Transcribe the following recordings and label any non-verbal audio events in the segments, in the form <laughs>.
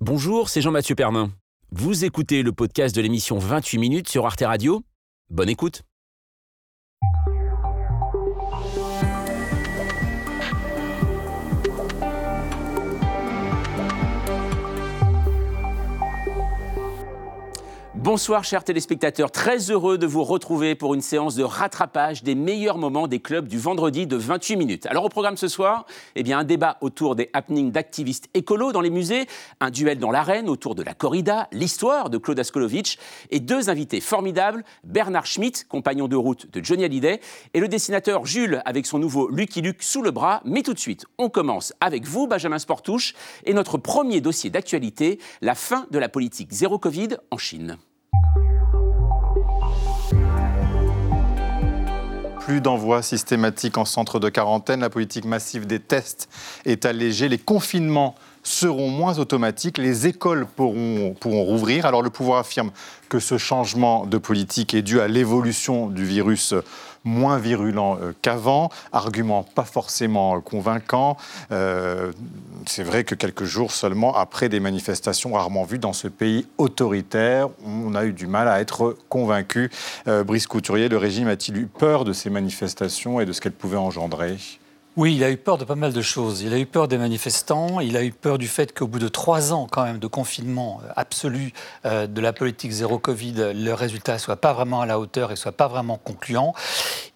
Bonjour, c'est Jean-Mathieu Pernin. Vous écoutez le podcast de l'émission 28 minutes sur Arte Radio Bonne écoute Bonsoir chers téléspectateurs, très heureux de vous retrouver pour une séance de rattrapage des meilleurs moments des clubs du vendredi de 28 minutes. Alors au programme ce soir, eh bien un débat autour des happenings d'activistes écolos dans les musées, un duel dans l'arène autour de la corrida, l'histoire de Claude Askolovitch et deux invités formidables, Bernard Schmitt, compagnon de route de Johnny Hallyday, et le dessinateur Jules avec son nouveau Lucky Luke sous le bras. Mais tout de suite, on commence avec vous Benjamin Sportouche et notre premier dossier d'actualité, la fin de la politique zéro Covid en Chine. Plus d'envois systématiques en centre de quarantaine, la politique massive des tests est allégée, les confinements seront moins automatiques, les écoles pourront, pourront rouvrir. Alors le pouvoir affirme que ce changement de politique est dû à l'évolution du virus moins virulent euh, qu'avant, argument pas forcément convaincant. Euh, c'est vrai que quelques jours seulement après des manifestations rarement vues dans ce pays autoritaire, on a eu du mal à être convaincu. Euh, Brice Couturier, le régime a-t-il eu peur de ces manifestations et de ce qu'elles pouvaient engendrer? Oui, il a eu peur de pas mal de choses. Il a eu peur des manifestants, il a eu peur du fait qu'au bout de trois ans quand même de confinement euh, absolu euh, de la politique zéro Covid, le résultat soit pas vraiment à la hauteur et soit pas vraiment concluant.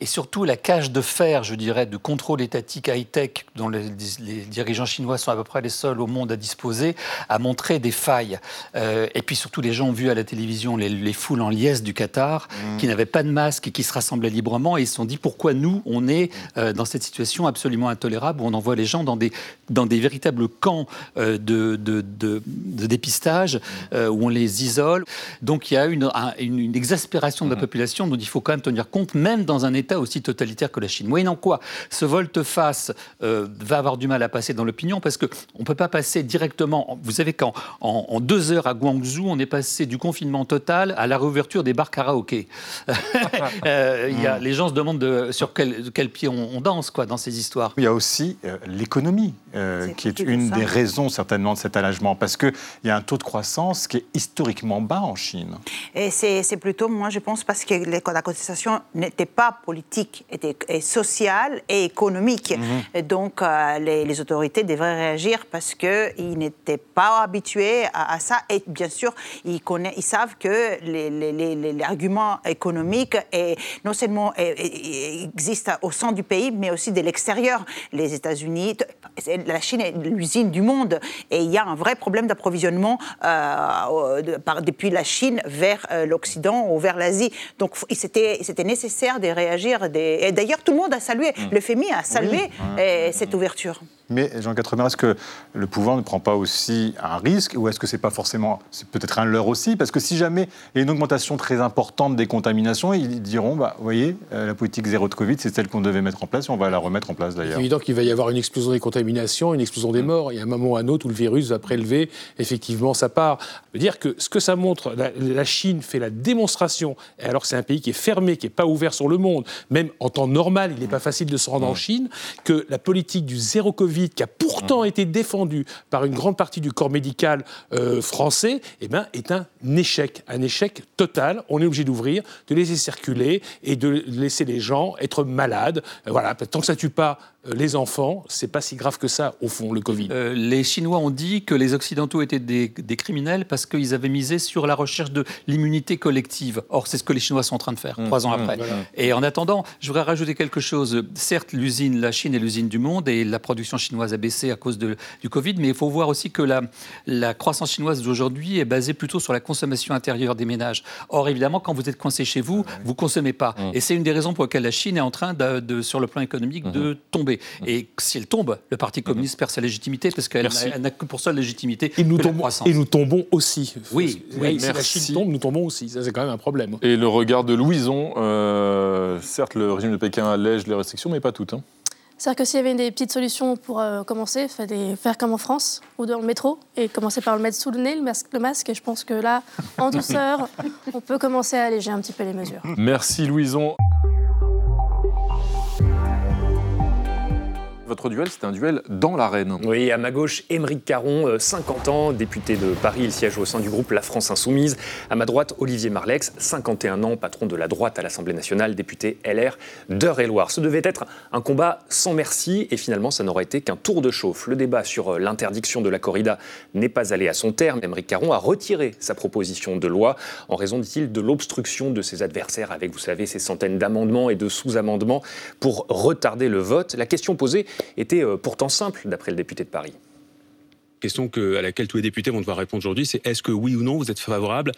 Et surtout la cage de fer, je dirais, de contrôle étatique high-tech dont les, dirigeants chinois sont à peu près les seuls au monde à disposer, a montré des failles. Euh, et puis surtout les gens ont vu à la télévision les, foules en liesse du Qatar mmh. qui n'avaient pas de masque et qui se rassemblaient librement et ils se sont dit pourquoi nous on est dans cette situation absolument intolérable où on envoie les gens dans des, dans des véritables camps euh, de, de, de, dépistage euh, où on les isole. Donc il y a une, une, exaspération de la mmh. population dont il faut quand même tenir compte, même dans un État aussi totalitaire que la Chine. Moyennant quoi, ce volte-face euh, va avoir du mal à passer dans l'opinion parce qu'on ne peut pas passer directement. Vous savez qu'en en, deux heures à Guangzhou, on est passé du confinement total à la réouverture des bars karaoké. <laughs> il y a, mmh. les gens se demandent de, sur quel, quel pied on, on danse quoi, dans ces histoires. Il y a aussi euh, l'économie, euh, qui est une des raisons certainement de cet allègement, parce qu'il y a un taux de croissance qui est historiquement bas en Chine. Et c'est plutôt, moi je pense, parce que la contestation n'était pas politique, était sociale et économique. Mhm. donc euh, les, autorités devraient réagir parce qu'ils n'étaient pas habitués à, ça. Et bien sûr, ils, connaissent, ils savent que l'argument économique est, non seulement existe au sein du pays, mais aussi de l'extérieur les États-Unis, la Chine est l'usine du monde et il y a un vrai problème d'approvisionnement euh, depuis la Chine vers euh, l'Occident ou vers l'Asie. Donc c'était nécessaire de réagir. Et d'ailleurs, tout le monde a salué, mmh. le FMI a salué cette ouverture. Mais Jean Quatremer, est-ce que le pouvoir ne prend pas aussi un risque ou est-ce que c'est pas forcément, c'est peut-être un leurre aussi? Parce que si jamais il y a une augmentation très importante des contaminations, ils diront, bah, vous voyez, euh, la politique zéro de Covid, c'est celle qu'on devait mettre en place et on va la remettre en place d'ailleurs. C'est évident qu'il va y avoir une explosion des contaminations, une explosion des mm. morts. Il y a un moment ou un autre où le virus va prélever effectivement sa part. Je veux dire que ce que ça montre, la, Chine fait la démonstration, alors que c'est un pays qui est fermé, qui n'est pas ouvert sur le monde, même en temps normal, il n'est pas facile de se rendre en mm. Chine, que la politique du zéro Covid qui a pourtant été défendu par une grande partie du corps médical euh, français, eh ben, est un échec, un échec total. On est obligé d'ouvrir, de laisser circuler et de laisser les gens être malades. Voilà, tant que ça tue pas euh, les enfants, c'est pas si grave que ça, au fond, le Covid. Euh, les Chinois ont dit que les Occidentaux étaient des, criminels parce qu'ils avaient misé sur la recherche de l'immunité collective. Or, c'est ce que les Chinois sont en train de faire, mmh, trois ans mmh, après. Et en attendant, je voudrais rajouter quelque chose. Certes, l'usine, la Chine est l'usine du monde et la production chinoise a baissé à cause de, du Covid, mais il faut voir aussi que la, la croissance chinoise d'aujourd'hui est basée plutôt sur la consommation intérieure des ménages. Or, évidemment, quand vous êtes coincé chez vous, vous consommez pas. Mmh. Et c'est une des raisons pour lesquelles la Chine est en train, de, sur le plan économique, de tomber. Et si elle tombe, le Parti communiste perd sa légitimité parce qu'elle n'a que pour seule légitimité et nous, tombons, et nous tombons aussi. Oui, oui si la Chine tombe, nous tombons aussi. Ça, c'est quand même un problème. Et le regard de Louison, euh, certes, le régime de Pékin allège les restrictions, mais pas toutes. Hein. C'est-à-dire que s'il y avait des petites solutions pour euh, commencer, il fallait faire comme en France ou dans le métro et commencer par le mettre sous le nez, le masque. Le masque et je pense que là, en douceur, <laughs> on peut commencer à alléger un petit peu les mesures. Merci Louison. Votre duel, c'est un duel dans l'arène. Oui, à ma gauche, Émeric Caron, euh, 50 ans, député de Paris, il siège au sein du groupe La France Insoumise. À ma droite, Olivier Marlex, 51 ans, patron de la droite à l'Assemblée nationale, député LR d'Eure-et-Loire. Ce devait être un combat sans merci et finalement, ça n'aurait été qu'un tour de chauffe. Le débat sur euh, l'interdiction de la corrida n'est pas allé à son terme. Émeric Caron a retiré sa proposition de loi en raison, dit-il, de l'obstruction de ses adversaires avec, vous savez, ces centaines d'amendements et de sous-amendements pour retarder le vote. La question posée était euh, pourtant simple, d'après le député de Paris. question que- à laquelle tous les députés vont devoir répondre aujourd'hui, c'est est-ce que oui ou non vous êtes favorable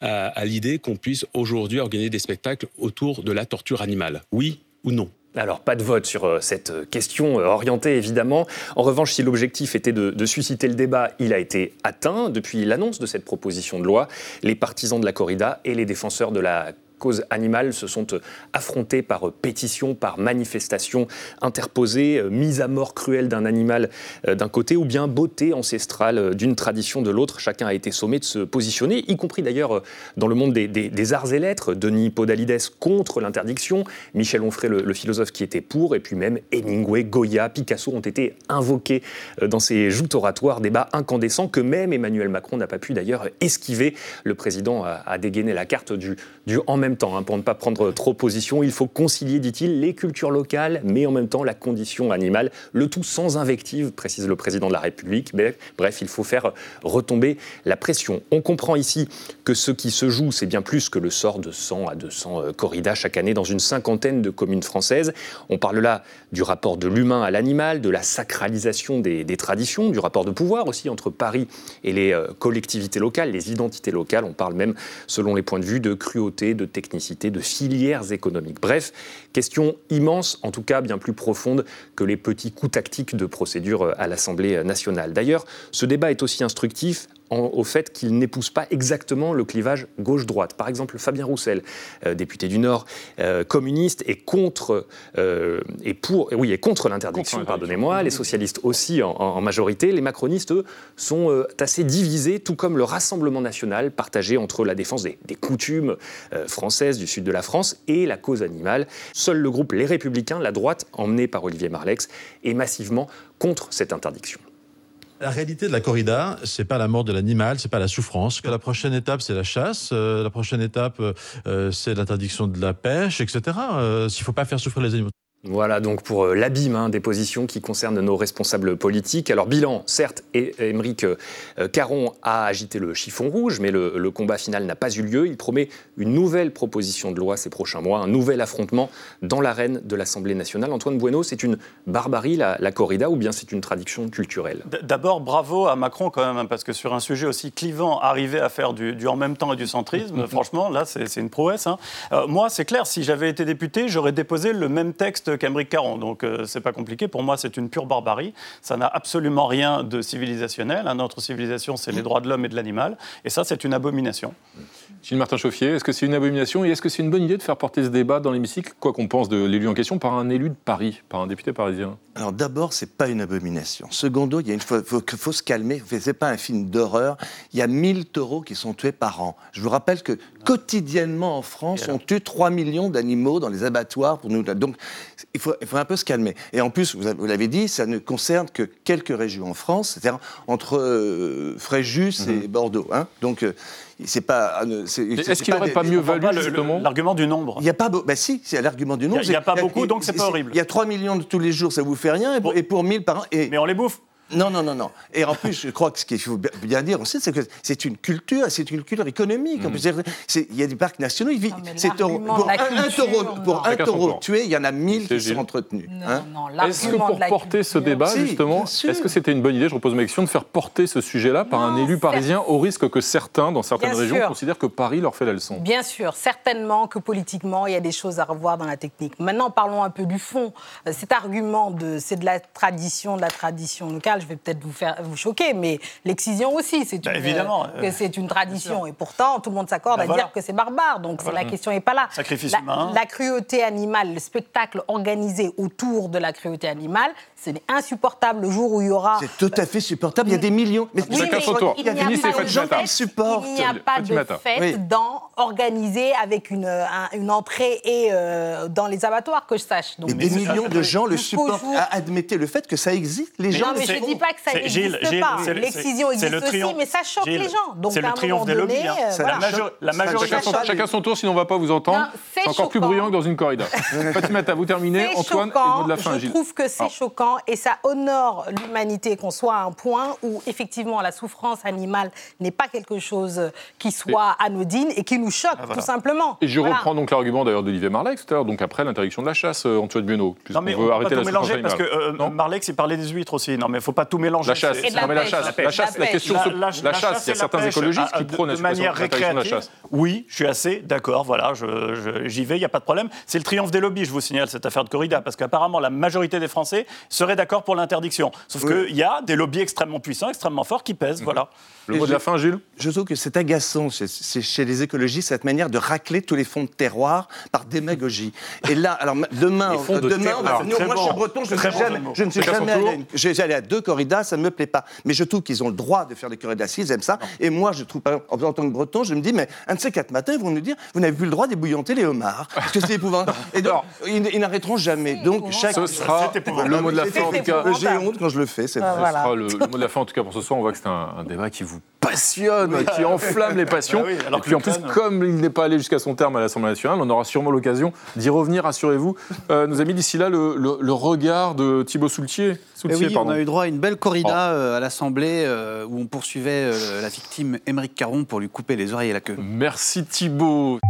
à, à l'idée qu'on puisse aujourd'hui organiser des spectacles autour de la torture animale? Oui ou non? Alors, pas de vote sur euh, cette question euh, orientée, évidemment. En revanche, si l'objectif était de, de susciter le débat, il a été atteint. Depuis l'annonce de cette proposition de loi, les partisans de la corrida et les défenseurs de la cause animale se sont euh, affrontés par euh, pétition, par manifestation interposée, euh, mise à mort cruelle d'un animal d'un côté, ou bien beauté ancestrale d'une tradition de l'autre. Chacun a été sommé de se positionner, y compris d'ailleurs dans le monde des, arts et lettres. Denis Podalides contre l'interdiction, Michel Onfray, le, philosophe qui était pour, et puis même Hemingway, Goya, Picasso ont été invoqués dans ces joutes oratoires, débat incandescent que même Emmanuel Macron n'a pas pu d'ailleurs esquiver. Le président a, a dégainé la carte du, du en même temps, hein, pour ne pas prendre trop position. Il faut concilier, dit-il, les cultures locales, mais en même temps la condition animale, le tout sans invective, précise le président de la République. Bref, il faut faire retomber la pression. On comprend ici que ce qui se joue, c'est bien plus que le sort de 100 à 200 euh, corridas chaque année dans une cinquantaine de communes françaises. On parle là du rapport de l'humain à l'animal, de la sacralisation des, des traditions, du rapport de pouvoir aussi entre Paris et les euh, collectivités locales, les identités locales. On parle même, selon les points de vue, de cruauté, de de filières économiques. Bref, question immense, en tout cas bien plus profonde que les petits coups tactiques de procédure euh, à l'Assemblée nationale. D'ailleurs, ce débat est aussi instructif en- au fait qu'il n'épouse pas exactement le clivage gauche-droite. Par exemple, Fabien Roussel, euh, député du Nord, euh, communiste, est contre, euh, et pour, oui, est contre l'interdiction, pardonnez-moi. Les socialistes aussi en, majorité. Les macronistes, eux, sont assez divisés, tout comme le Rassemblement national, partagé entre la défense des, des coutumes françaises du sud de la France et la cause animale. Seul le groupe Les Républicains, la droite, emmené par Olivier Marlex, est massivement contre cette interdiction. La réalité de la corrida, c'est pas la mort de l'animal, c'est pas la souffrance. La prochaine étape, c'est la chasse. Euh, la prochaine étape, euh, c'est l'interdiction de la pêche, etc. Euh, S'il faut pas faire souffrir les animaux. Voilà donc pour euh, l'abîme hein, des positions qui concernent nos responsables politiques. Alors bilan, certes, et- Émeric euh, Caron a agité le chiffon rouge, mais le, le combat final n'a pas eu lieu. Il promet une nouvelle proposition de loi ces prochains mois, un nouvel affrontement dans l'arène de l'Assemblée nationale. Antoine Bueno, c'est une barbarie la, la corrida ou bien c'est une tradition culturelle? D'abord, bravo à Macron quand même, hein, parce que sur un sujet aussi clivant, arriver à faire du, du en même temps et du centrisme, <laughs> franchement, là, c'est c'est une prouesse. hein. Euh, moi, c'est clair, si j'avais été député, j'aurais déposé le même texte qu'Emeric Caron. Donc, euh, c'est pas compliqué. Pour moi, c'est une pure barbarie. Ça n'a absolument rien de civilisationnel. Notre civilisation, c'est les droits de l'homme et de l'animal. Et ça, c'est une abomination. Gilles Martin Chauffier, est-ce que c'est une abomination et est-ce que c'est une bonne idée de faire porter ce débat dans l'hémicycle, quoi qu'on pense de l'élu en question, par un élu de Paris, par un député parisien? Alors d'abord, c'est pas une abomination. Secondo, il y a une faut, faut, faut se calmer. C'est pas un film d'horreur. Il y a 1000 taureaux qui sont tués par an. Je vous rappelle que quotidiennement en France, on tue 3 millions d'animaux dans les abattoirs pour nous. Donc il faut, il faut un peu se calmer. Et en plus, vous avez- vous l'avez dit, ça ne concerne que quelques régions en France, c'est-à-dire entre euh, Fréjus et Bordeaux. hein. Donc euh, c'est pas. euh, c'est- est-ce qu'il pas aurait des- pas mieux valu, L'argument du nombre. il n'y a pas. Bah si, c'est l'argument du nom. Il y a- pas beaucoup, donc c'est pas horrible. Il y a 3 millions de tous les jours, ça vous fait rien, et pour, et pour 1000 par an. Et, Mais on les bouffe. Non, non, non, non. Et en plus, je crois que ce qu'il faut bien dire aussi, c'est que c'est une culture, c'est une culture économique. C'est- Il y a des parcs nationaux, taureaux- l'argument pour un, taureau, pour un taureau tué, il y en a 1000 C'est qui Gilles. sont entretenus. Non, hein. non, Est-ce que pour porter ce culture- débat, Si, justement, est-ce que c'était une bonne idée, je repose ma question, de faire porter ce sujet-là par un élu parisien au risque que certains, dans certaines Bien régions, sûr. considèrent que Paris leur fait la leçon? Bien sûr, certainement que politiquement, il y a des choses à revoir dans la technique. Maintenant, parlons un peu du fond. Euh, Cet argument de c'est de la tradition, de la tradition locale, je vais peut-être vous faire vous choquer, mais l'excision aussi, c'est Bah, une, évidemment, euh, euh, c'est une tradition. Et pourtant, tout le monde s'accorde Bah, à voilà. dire que c'est barbare. Donc Voilà. la question n'est pas là. Sacrifice la, humain. la cruauté animale, le spectacle organisé autour de la cruauté animale, c'est insupportable le jour où il y aura. C'est tout à fait supportable. Il y a des millions. Mais Oui, Chacun mais son tour. Il n'y a pas de fête-. Il n'y a pas de fête Oui. dans, organisée avec une, un- une entrée et euh, dans les abattoirs, que je sache. Donc, Et des millions de gens le supportent. Ah, Admettez le fait que ça existe. Les gens non, le mais je. Ne dis pas que ça n'existe Gilles, Gilles, pas. c'est le- L'excision existe aussi, triomphe. mais ça choque Gilles, les gens. Donc, c'est à le un triomphe moment des lobbies. donné, hein. euh, la, majo- la majorité. Chacun son, chacun son tour, sinon on ne va pas vous entendre. C'est encore plus bruyant que dans une corrida. Fatimata, vous terminez. Antoine, le choquant. mot de la fin, je Gilles. trouve que c'est choquant et ça honore l'humanité qu'on soit à un point où effectivement la souffrance animale n'est pas quelque chose qui soit anodine et qui nous choque voilà. tout simplement. Et je Voilà. reprends donc l'argument d'ailleurs d'Olivier Marleix tout à l'heure, donc après l'interdiction de la chasse, euh, Antoine puisqu'on Non mais veut on peut arrêter pas la tout souffrance mélanger parce que euh, Marlex il parlait des huîtres aussi. Non mais faut pas tout mélanger. La chasse, la non mais la chasse, la chasse, question, la chasse, il y a certains écologistes à- qui de- prônent la de manière suppression de la récréative. chasse. Oui, je suis assez d'accord. Voilà, j'y vais, il n'y a pas de problème. C'est le triomphe des lobbies, je vous signale cette affaire de corrida, parce qu'apparemment la majorité des Français seraient d'accord pour l'interdiction. Sauf Oui. qu'il y a des lobbies extrêmement puissants, extrêmement forts qui pèsent. Voilà. Le mot de la fin, Gilles Je trouve que c'est agaçant chez, les écologistes cette manière de racler tous les fonds de terroir par démagogie. Et là, alors ma- demain, de demain, on va- moi je suis breton, je ne suis bon jamais, je ne suis jamais allé. à allé deux corridas, ça ne me plaît pas. Mais je trouve qu'ils ont le droit de faire des corridas s'ils aiment ça. Et moi, je trouve, en tant que breton, je me dis, mais un de ces quatre matins, ils vont nous dire, vous n'avez plus le droit d'ébouillanter les homards. Parce que c'est épouvantable. <laughs> Et donc, Alors, ils, ils n'arrêteront jamais. Donc, chaque. Ce sera le mot de la fin en tout cas. J'ai honte quand je le fais, c'est Ah, vrai. Ce sera le, mot de la fin en tout cas pour ce soir. On voit que c'est un, un débat qui vous passionne, qui enflamme les passions. Bah oui, alors et puis en plus, crâne- comme il n'est pas allé jusqu'à son terme à l'Assemblée nationale, on aura sûrement l'occasion d'y revenir, rassurez-vous. Euh, nos amis, d'ici là, le, le- le regard de Thibaut Soultier. Eh Soultier, oui, pardon. on a eu droit à une belle corrida euh, à l'Assemblée euh, où on poursuivait euh, la victime Émeric Caron pour lui couper les oreilles et la queue. Merci Thibaut.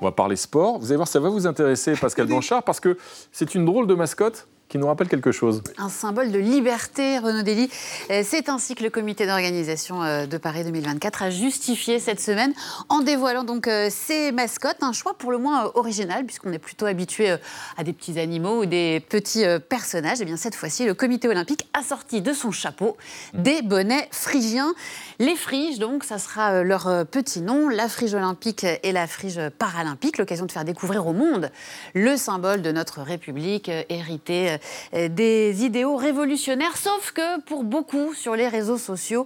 On va parler sport. Vous allez voir, ça va vous intéresser, Pascal <laughs> Blanchard, parce que c'est une drôle de mascotte qui nous rappelle quelque chose. Un symbole de liberté, Renaud Dely. Euh, C'est ainsi que le comité d'organisation euh, de Paris 2024 a justifié cette semaine en dévoilant donc euh, ses mascottes. Un choix pour le moins original, puisqu'on est plutôt habitué à des petits animaux ou des petits personnages. Et bien cette fois-ci, le comité olympique a sorti de son chapeau des bonnets phrygiens. Les friges, donc, ça sera leur petit nom, la frige olympique et la frige paralympique. L'occasion de faire découvrir au monde le symbole de notre République, hérité des idéaux révolutionnaires. Sauf que pour beaucoup sur les réseaux sociaux,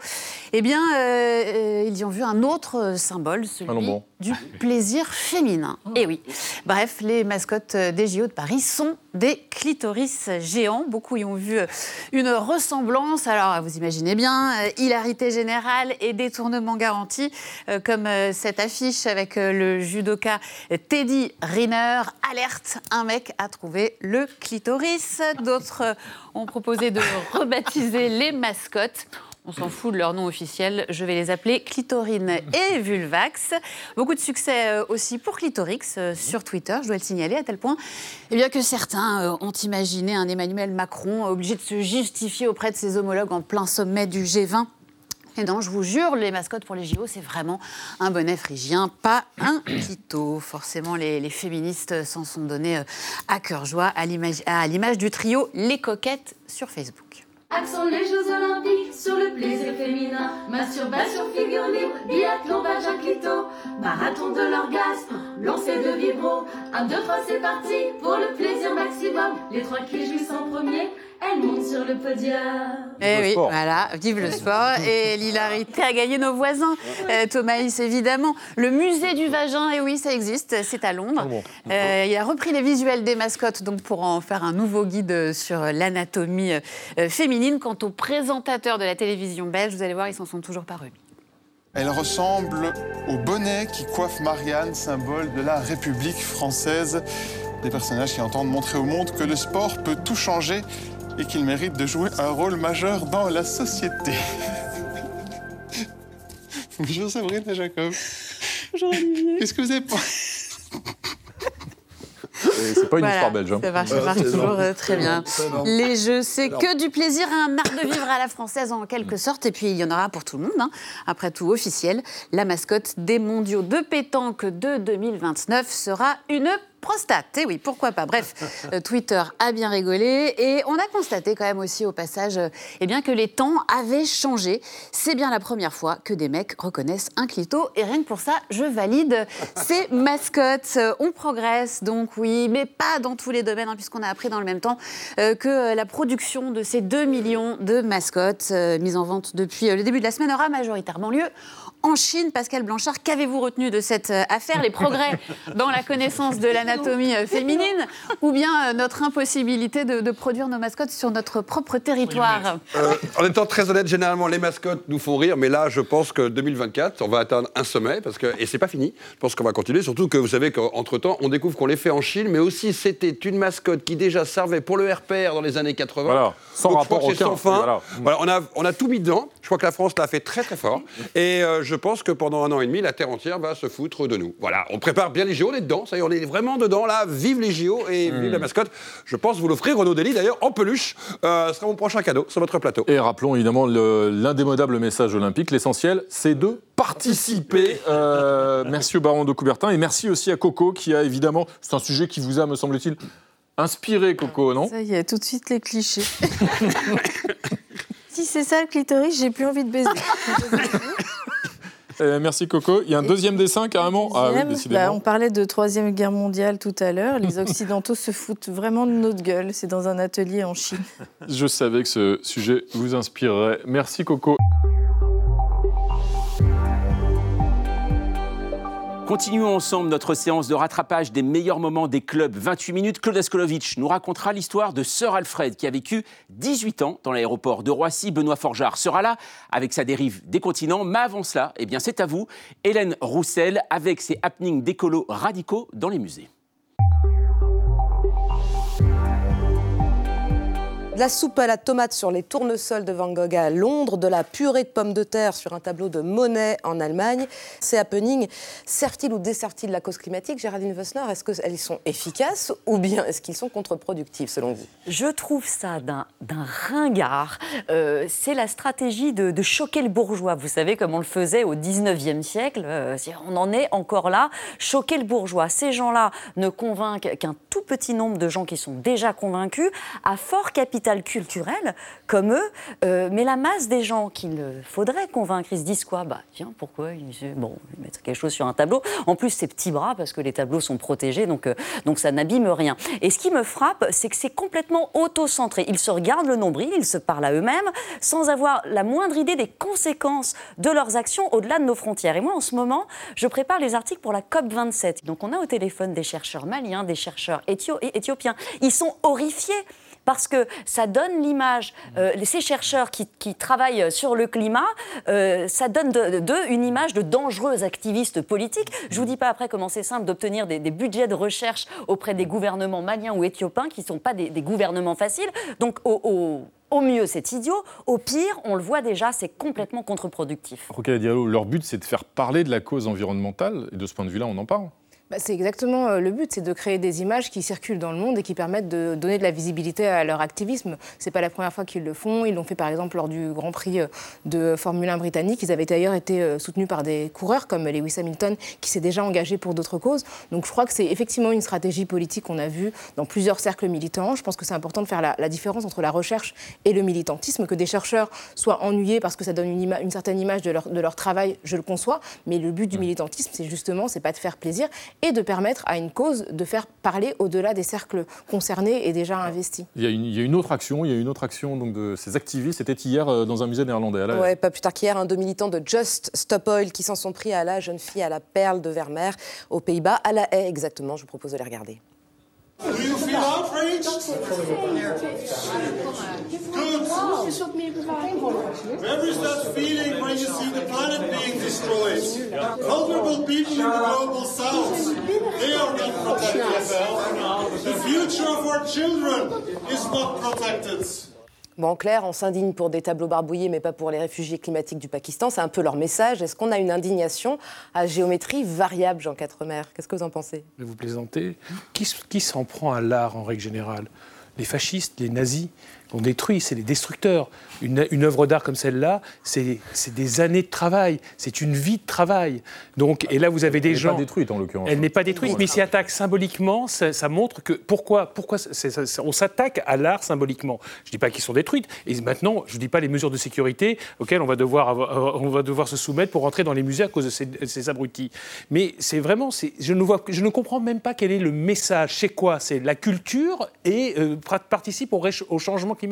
eh bien, euh, euh, ils y ont vu un autre euh, symbole, celui. Du plaisir féminin. Et oui. Bref, les mascottes des JO de Paris sont des clitoris géants. Beaucoup y ont vu euh, une ressemblance. Alors, vous imaginez bien, euh, hilarité générale et détournement garanti, euh, comme cette affiche avec le judoka Teddy Riner. Alerte, un mec a trouvé le clitoris. D'autres ont proposé de <laughs> rebaptiser les mascottes. On s'en fout de leur nom officiel. Je vais les appeler Clitorine et Vulvax. Beaucoup de succès euh, aussi pour Clitorix euh, sur Twitter, je dois le signaler, à tel point eh bien, que certains euh, ont imaginé un Emmanuel Macron obligé de se justifier auprès de ses homologues en plein sommet du G20. Et non, je vous jure, les mascottes pour les JO, c'est vraiment un bonnet phrygien, pas un <clears throat> clito. Forcément, les, les féministes s'en sont donnés à cœur joie à l'image du trio Les Coquettes sur Facebook. Accent les Jeux Olympiques sur le plaisir féminin. Masturbation, figure libre, biathlon, vagin, clito. Marathon de l'orgasme, lancer de vibro. Un, deux, trois, c'est parti pour le plaisir maximum. Les trois qui jouissent en premier, elles montent sur le podium. Eh oui, sport. voilà, vive le sport et l'hilarité a gagné nos voisins. Euh, Thomas, évidemment. Le musée du vagin, et oui, ça existe, c'est à Londres. Ah. Euh, il a repris les visuels des mascottes donc pour en faire un nouveau guide sur l'anatomie euh, féminine. Quant aux présentateurs de la télévision belge, vous allez voir, ils s'en sont toujours pas remis. Elle ressemble au bonnet qui coiffe Marianne, symbole de la République française. Des personnages qui entendent montrer au monde que le sport peut tout changer et qu'il mérite de jouer un rôle majeur dans la société. <laughs> Bonjour Sabrina Jacob. Bonjour Olivier. Qu'est-ce que vous avez pensé? Et C'est pas une Voilà, histoire belge. hein. Ça marche, ça Ah, marche toujours euh, très bien. Les jeux, c'est que du plaisir, un art de vivre à la française en quelque sorte. Et puis, il y en aura pour tout le monde. hein. Après tout, officiel, la mascotte des mondiaux de pétanque de 2029 sera une prostate. Et oui, pourquoi pas. Bref, <laughs> euh, Twitter a bien rigolé et on a constaté quand même aussi au passage euh, eh bien, que les temps avaient changé. C'est bien la première fois que des mecs reconnaissent un clito et rien que pour ça, je valide ces <laughs> mascottes. Euh, On progresse donc, oui, mais pas dans tous les domaines, hein, puisqu'on a appris dans le même temps euh, que la production de ces 2 millions de mascottes euh, mises en vente depuis le début de la semaine aura majoritairement lieu en Chine. Pascal Blanchard, qu'avez-vous retenu de cette euh, affaire Les progrès <laughs> dans la connaissance de l'anatomie euh, féminine ou bien euh, notre impossibilité de, de produire nos mascottes sur notre propre territoire? Euh, en étant très honnête, généralement les mascottes nous font rire, mais là je pense que 2024, on va atteindre un sommet parce que et c'est pas fini. Je pense qu'on va continuer, surtout que vous savez qu'entre temps, on découvre qu'on les fait en Chine, mais aussi c'était une mascotte qui déjà servait pour le RPR dans les années 80. Voilà, sans Donc, je crois rapport que c'est aucun. sans fin. Voilà. Voilà, on a on a tout mis dedans. Je crois que la France l'a fait très très fort, et euh, je pense que pendant un an et demi, la terre entière va se foutre de nous. Voilà, on prépare bien les JO, on est dedans. Ça y est, on est vraiment dedans là. Vive les JO et vive la mascotte. Je pense vous l'offrir Renaud Dely d'ailleurs en peluche. Euh, ce sera mon prochain cadeau sur votre plateau. Et rappelons évidemment le- l'indémodable message olympique. L'essentiel, c'est de participer. <laughs> Euh, merci au baron de Coubertin et merci aussi à Coco qui a évidemment, c'est un sujet qui vous a, me semble-t-il, inspiré, Coco, non? Ça y est, tout de suite les clichés. <laughs> si c'est ça le clitoris, j'ai plus envie de baiser. <laughs> Euh, Merci Coco. Il y a un deuxième dessin carrément. Ah oui, Deuxième, décidément. bah, on parlait de Troisième Guerre mondiale tout à l'heure. Les Occidentaux <laughs> se foutent vraiment de notre gueule. C'est dans un atelier en Chine. Je savais que ce sujet vous inspirerait. Merci Coco. Continuons ensemble notre séance de rattrapage des meilleurs moments des clubs. 28 minutes, Claude Askolovitch nous racontera l'histoire de Sir Alfred qui a vécu 18 ans dans l'aéroport de Roissy. Benoît Forgeard sera là avec sa dérive des continents. Mais avant cela, eh bien c'est à vous, Hélène Roussel avec ses happenings d'écolos radicaux dans les musées. De la soupe à la tomate sur les tournesols de Van Gogh à Londres, de la purée de pommes de terre sur un tableau de Monet en Allemagne. Ces happenings servent-ils ou desservent-ils la cause climatique? Géraldine Vossner, est-ce qu'ils sont efficaces ou bien est-ce qu'ils sont contre-productifs selon vous? Je trouve ça d'un ringard. Euh, c'est la stratégie de, choquer le bourgeois. Vous savez, comme on le faisait au 19e siècle, euh, on en est encore là, choquer le bourgeois. Ces gens-là ne convainquent qu'un tout petit nombre de gens qui sont déjà convaincus, à fort capital culturel, comme eux. Euh, mais la masse des gens qu'il faudrait convaincre, ils se disent quoi? Bah tiens, pourquoi ils, Bon, ils mettent quelque chose sur un tableau. En plus, c'est petits bras, parce que les tableaux sont protégés, donc, euh, donc ça n'abîme rien. Et ce qui me frappe, c'est que c'est complètement auto-centré. Ils se regardent le nombril, ils se parlent à eux-mêmes, sans avoir la moindre idée des conséquences de leurs actions au-delà de nos frontières. Et moi, en ce moment, je prépare les articles pour la COP27. Donc on a au téléphone des chercheurs maliens, des chercheurs éthio- éthiopiens. Ils sont horrifiés parce que ça donne l'image, euh, ces chercheurs qui, travaillent sur le climat, euh, ça donne de- d'eux une image de dangereux activistes politiques. Je vous dis pas après comment c'est simple d'obtenir des, budgets de recherche auprès des gouvernements maliens ou éthiopiens qui ne sont pas des, gouvernements faciles. Donc au, mieux, c'est idiot. Au pire, on le voit déjà, c'est complètement contre-productif. Leur but, c'est de faire parler de la cause environnementale. Et de ce point de vue-là, on en parle. Bah, c'est exactement euh, le but, c'est de créer des images qui circulent dans le monde et qui permettent de donner de la visibilité à leur activisme. C'est pas la première fois qu'ils le font. Ils l'ont fait par exemple lors du Grand Prix euh, de Formule 1 britannique. Ils avaient d'ailleurs été euh, soutenus par des coureurs comme Lewis Hamilton, qui s'est déjà engagé pour d'autres causes. Donc je crois que c'est effectivement une stratégie politique qu'on a vue dans plusieurs cercles militants. Je pense que c'est important de faire la, la différence entre la recherche et le militantisme. Que des chercheurs soient ennuyés parce que ça donne une certaine image de leur, de leur travail, je le conçois. Mais le but du militantisme, c'est justement, c'est pas de faire plaisir et de permettre à une cause de faire parler au-delà des cercles concernés et déjà investis. Il y, a une, il y a une autre action, il y a une autre action donc, de ces activistes. C'était hier euh, dans un musée néerlandais. La. Ouais, pas plus tard qu'hier, un deux militants de Just Stop Oil qui s'en sont pris à la jeune fille à la perle de Vermeer aux Pays-Bas, à La Haye exactement. Je vous propose de les regarder. Do you feel outraged? Good. Where is that feeling when you see the planet being destroyed? Vulnerable people in the global south, they are not protected. The future of our children is not protected. Bon, en clair, on s'indigne pour des tableaux barbouillés, mais pas pour les réfugiés climatiques du Pakistan. C'est un peu leur message. Est-ce qu'on a une indignation à géométrie variable, Jean Quatremer? Qu'est-ce que vous en pensez? Vous plaisantez. Qui s'en prend à l'art en règle générale? Les fascistes, les nazis? Sont détruits, c'est les destructeurs. Une, une œuvre d'art comme celle-là, c'est des années de travail, c'est une vie de travail. Donc, et là, vous avez Elle des n'est gens. pas détruite, en l'occurrence. Elle n'est pas détruite, mais s'y attaque symboliquement, ça, ça montre que pourquoi, pourquoi on s'attaque à l'art symboliquement. Je ne dis pas qu'ils sont détruites, et maintenant, je ne dis pas les mesures de sécurité auxquelles on va devoir, avoir- euh, on va devoir se soumettre pour rentrer dans les musées à cause de ces, ces abrutis. Mais c'est vraiment, je ne, vois, je ne comprends même pas quel est le message. C'est quoi? C'est la culture et euh, participe au, au changement climatique.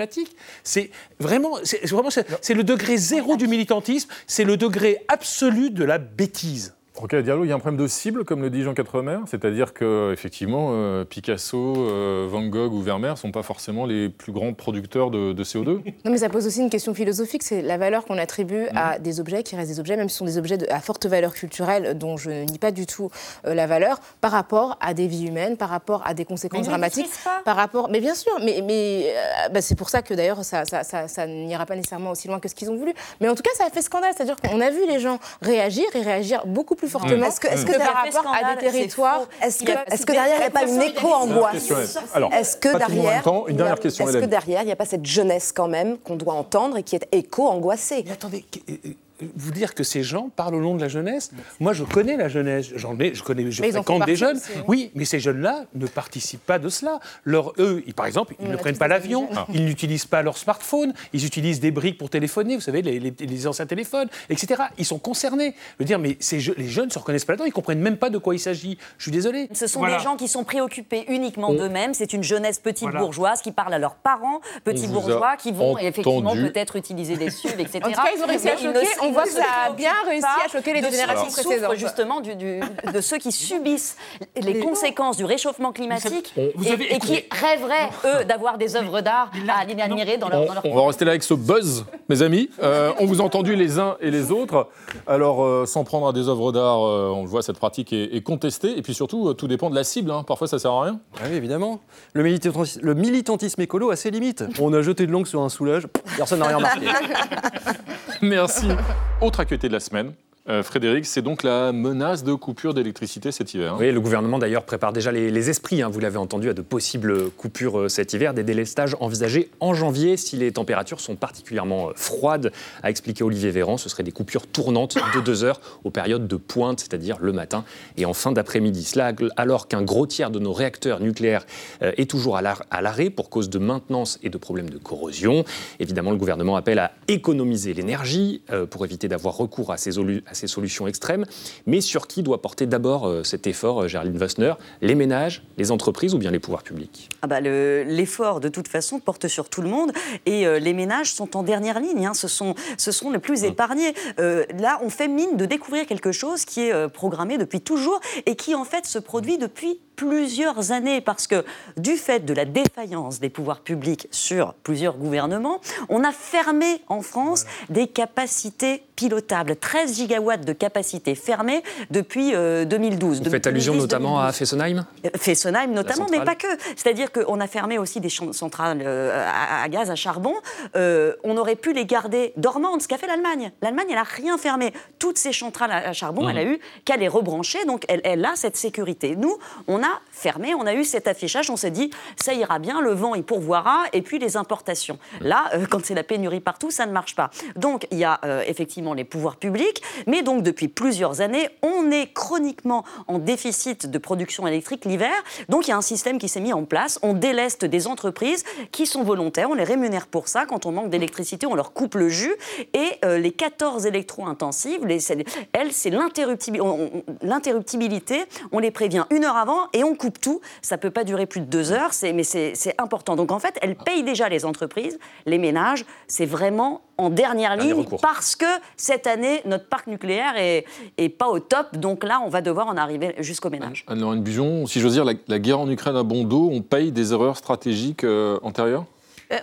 C'est vraiment, c'est vraiment, le degré zéro du militantisme, c'est le degré absolu de la bêtise. Ok, Diallo, il y a un problème de cible, comme le dit Jean Quatremer, c'est-à-dire que effectivement, euh, Picasso, euh, Van Gogh ou Vermeer sont pas forcément les plus grands producteurs de, de CO2. <laughs> Non, mais ça pose aussi une question philosophique, c'est la valeur qu'on attribue Mhm. à des objets qui restent des objets, même si ce sont des objets de- à forte valeur culturelle, dont je ne nie pas du tout euh, la valeur, par rapport à des vies humaines, par rapport à des conséquences Mais ne dramatiques, pas. par rapport. Mais bien sûr, mais, mais euh, bah, c'est pour ça que d'ailleurs ça, ça, ça- ça n'ira pas nécessairement aussi loin que ce qu'ils ont voulu. Mais en tout cas, ça a fait scandale, c'est-à-dire qu'on a vu les gens réagir et réagir beaucoup plus fortement Est-ce que- est-ce que par rapport à des territoires. Est-ce que, est-ce que derrière, il n'y a pas une éco-angoisse Alors, Est-ce que derrière. Une dernière question, est-ce que derrière, il n'y a pas cette jeunesse quand même qu'on doit entendre et qui est éco-angoissée? Attendez, vous dire que ces gens parlent au nom de la jeunesse Moi, je connais la jeunesse, j'en ai, je connais, je fréquente des jeunes. hein. Oui, mais ces jeunes-là ne participent pas de cela. Leur, eux, ils- par exemple, ils On ne prennent pas l'avion, ils n'utilisent pas leur smartphone, ils utilisent des briques pour téléphoner, vous savez, les, les- les anciens téléphones, etc. Ils sont concernés. Je veux dire, mais ces je- les jeunes ne se reconnaissent pas là-dedans, ils comprennent même pas de quoi il s'agit. Je suis désolé. Ce sont Voilà. des gens qui sont préoccupés uniquement On- d'eux-mêmes. C'est une jeunesse petite Voilà. bourgeoise qui parle à leurs parents, petits bourgeois, qui vont effectivement peut-être utiliser des subs, etc. En tout cas, ils ont réussi à ne choquer. On voit ne que ça a bien réussi à choquer les de ceux générations qui souffrent précédentes. justement du- du- de ceux qui <laughs> subissent les conséquences du réchauffement climatique vous et, avez et qui écouté- rêveraient, eux, d'avoir des œuvres d'art à admirer dans leur, On, dans leur on va rester là avec ce buzz, mes amis. Euh, on vous a entendu les uns et les autres. Alors, euh, sans prendre à des œuvres d'art, euh, on le voit, cette pratique est, est contestée. Et puis surtout, euh, tout dépend de la cible. hein. Parfois, ça sert à rien. Ah oui, évidemment. Le militantisme, le militantisme écolo a ses limites. On a jeté de l'ongle sur un soulage, personne n'a rien remarqué. <laughs> Merci. Autre actualité de la semaine. Euh, Frédéric, c'est donc la menace de coupure d'électricité cet hiver. Oui, le gouvernement d'ailleurs prépare déjà les, esprits, hein, vous l'avez entendu, à de possibles coupures euh, cet hiver, des délestages envisagés en janvier si les températures sont particulièrement euh, froides, a expliqué Olivier Véran. Ce seraient des coupures tournantes de deux heures aux périodes de pointe, c'est-à-dire le matin et en fin d'après-midi. Cela alors qu'un gros tiers de nos réacteurs nucléaires est toujours à l'ar- à l'arrêt pour cause de maintenance et de problèmes de corrosion. Évidemment, le gouvernement appelle à économiser l'énergie pour éviter d'avoir recours à ces, olu- à ces solutions extrêmes. Mais sur qui doit porter d'abord euh, cet effort, euh, Géraldine Vossner Les ménages, les entreprises ou bien les pouvoirs publics? Ah bah, le- L'effort, de toute façon, porte sur tout le monde. Et euh, les ménages sont en dernière ligne. hein. Ce, sont, ce sont les plus épargnés. Euh, là, on fait mine de découvrir quelque chose qui est euh, programmé depuis toujours et qui, en fait, se produit depuis plusieurs années parce que du fait de la défaillance des pouvoirs publics sur plusieurs gouvernements, on a fermé en France des capacités pilotables, 13 gigawatts de capacités fermées depuis euh, 2012. Vous De- faites allusion 2010, notamment à 2012. Fessenheim? Fessenheim notamment, mais pas que. C'est-à-dire qu'on a fermé aussi des centrales euh, à, à gaz, à charbon. Euh, on aurait pu les garder dormantes, ce qu'a fait l'Allemagne. L'Allemagne, elle n'a rien fermé. Toutes ces centrales à, à charbon, elle a eu qu'à les rebrancher, donc elle, elle a cette sécurité. Nous, on a fermé, on a eu cet affichage, on s'est dit, ça ira bien, le vent, il pourvoira, et puis les importations. Là, euh, quand c'est la pénurie partout, ça ne marche pas. Donc, il y a euh, effectivement les pouvoirs publics, mais donc depuis plusieurs années, on est chroniquement en déficit de production électrique l'hiver. Donc, il y a un système qui s'est mis en place. On déleste des entreprises qui sont volontaires, on les rémunère pour ça. Quand on manque d'électricité, on leur coupe le jus. Et euh, les 14 électro-intensives, elles, c'est l'interruptibi- on- on- l'interruptibilité. On les prévient une heure avant et on coupe tout. Ça peut pas durer plus de deux heures, mais c'est important. Donc, en fait, elles payent déjà les entreprises, les ménages. C'est vraiment en dernière Dernier ligne recours. parce que cette année, notre parc nucléaire est, est pas au top. Donc là, on va devoir en arriver jusqu'au ménage. Anne-Laurent Bujon, si j'ose dire, la, la guerre en Ukraine à bon dos, on paye des erreurs stratégiques euh, antérieures?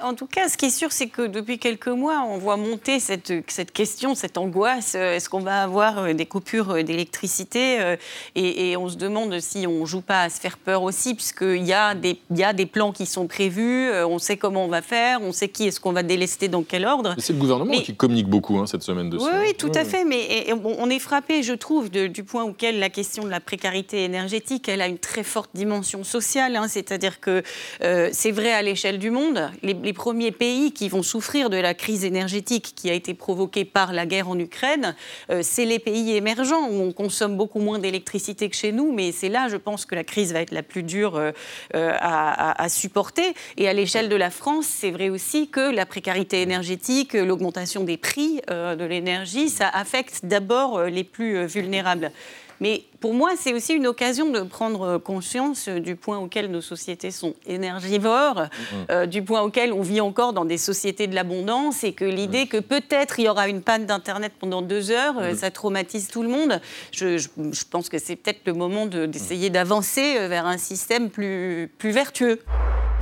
En tout cas, ce qui est sûr, c'est que depuis quelques mois, on voit monter cette, cette question, cette angoisse. Euh, Est-ce qu'on va avoir euh, des coupures euh, d'électricité Euh, et, et on se demande si on ne joue pas à se faire peur aussi, puisqu'il y, a des- il y a des plans qui sont prévus, euh, on sait comment on va faire, on sait qui est-ce qu'on va délester dans quel ordre. C'est le gouvernement Mais- qui communique beaucoup hein, cette semaine dessus. Oui, oui, tout à fait. Mais et- on on est frappé, je trouve, de- du point auquel la question de la précarité énergétique, elle a une très forte dimension sociale. hein. C'est-à-dire que euh, c'est vrai à l'échelle du monde. Les les, premiers pays qui vont souffrir de la crise énergétique qui a été provoquée par la guerre en Ukraine, euh, c'est les pays émergents où on consomme beaucoup moins d'électricité que chez nous, mais c'est là, je pense, que la crise va être la plus dure euh, euh, à, supporter. Et à l'échelle de la France, c'est vrai aussi que la précarité énergétique, l'augmentation des prix de l'énergie, ça affecte d'abord les plus vulnérables. Mais pour moi, c'est aussi une occasion de prendre conscience euh, du point auquel nos sociétés sont énergivores, euh, du point auquel on vit encore dans des sociétés de l'abondance et que l'idée que peut-être il y aura une panne d'Internet pendant deux heures, euh, ça traumatise tout le monde. Je, je- je pense que c'est peut-être le moment de- d'essayer d'avancer euh, vers un système plus, plus vertueux.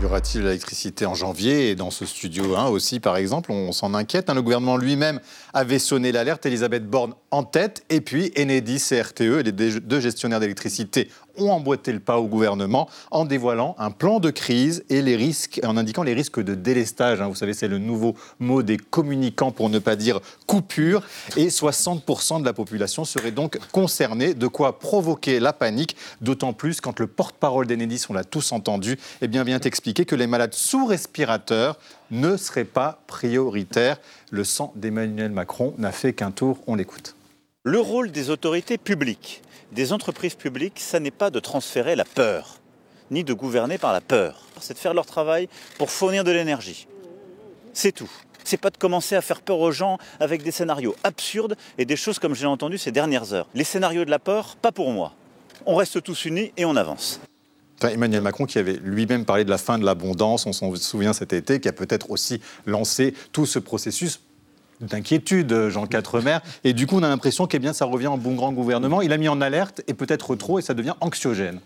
Y aura-t-il l'électricité en janvier Et dans ce studio 1 aussi, par exemple, on s'en inquiète. hein. Le gouvernement lui-même avait sonné l'alerte, Elisabeth Borne en tête, et puis Enedis et RTE, les deux gestionnaires d'électricité, ont emboîté le pas au gouvernement en dévoilant un plan de crise et les risques, en indiquant les risques de délestage. hein. Vous savez, c'est le nouveau mot des communicants pour ne pas dire coupure. Et 60% de la population serait donc concernée, de quoi provoquer la panique, d'autant plus quand le porte-parole d'Enedis, on l'a tous entendu, eh bien, vient expliquer que les malades sous respirateur ne seraient pas prioritaires. Le sang d'Emmanuel Macron n'a fait qu'un tour, on l'écoute. Le rôle des autorités publiques, des entreprises publiques, ça n'est pas de transférer la peur, ni de gouverner par la peur. C'est de faire leur travail pour fournir de l'énergie. C'est tout. C'est pas de commencer à faire peur aux gens avec des scénarios absurdes et des choses comme j'ai entendu ces dernières heures. Les scénarios de la peur, pas pour moi. On reste tous unis et on avance. Emmanuel Macron qui avait lui-même parlé de la fin de l'abondance, on s'en souvient cet été, qui a peut-être aussi lancé tout ce processus d'inquiétude, Jean Quatremer. Et du coup, on a l'impression que ça revient en bon grand gouvernement. Il a mis en alerte et peut-être trop, et ça devient anxiogène.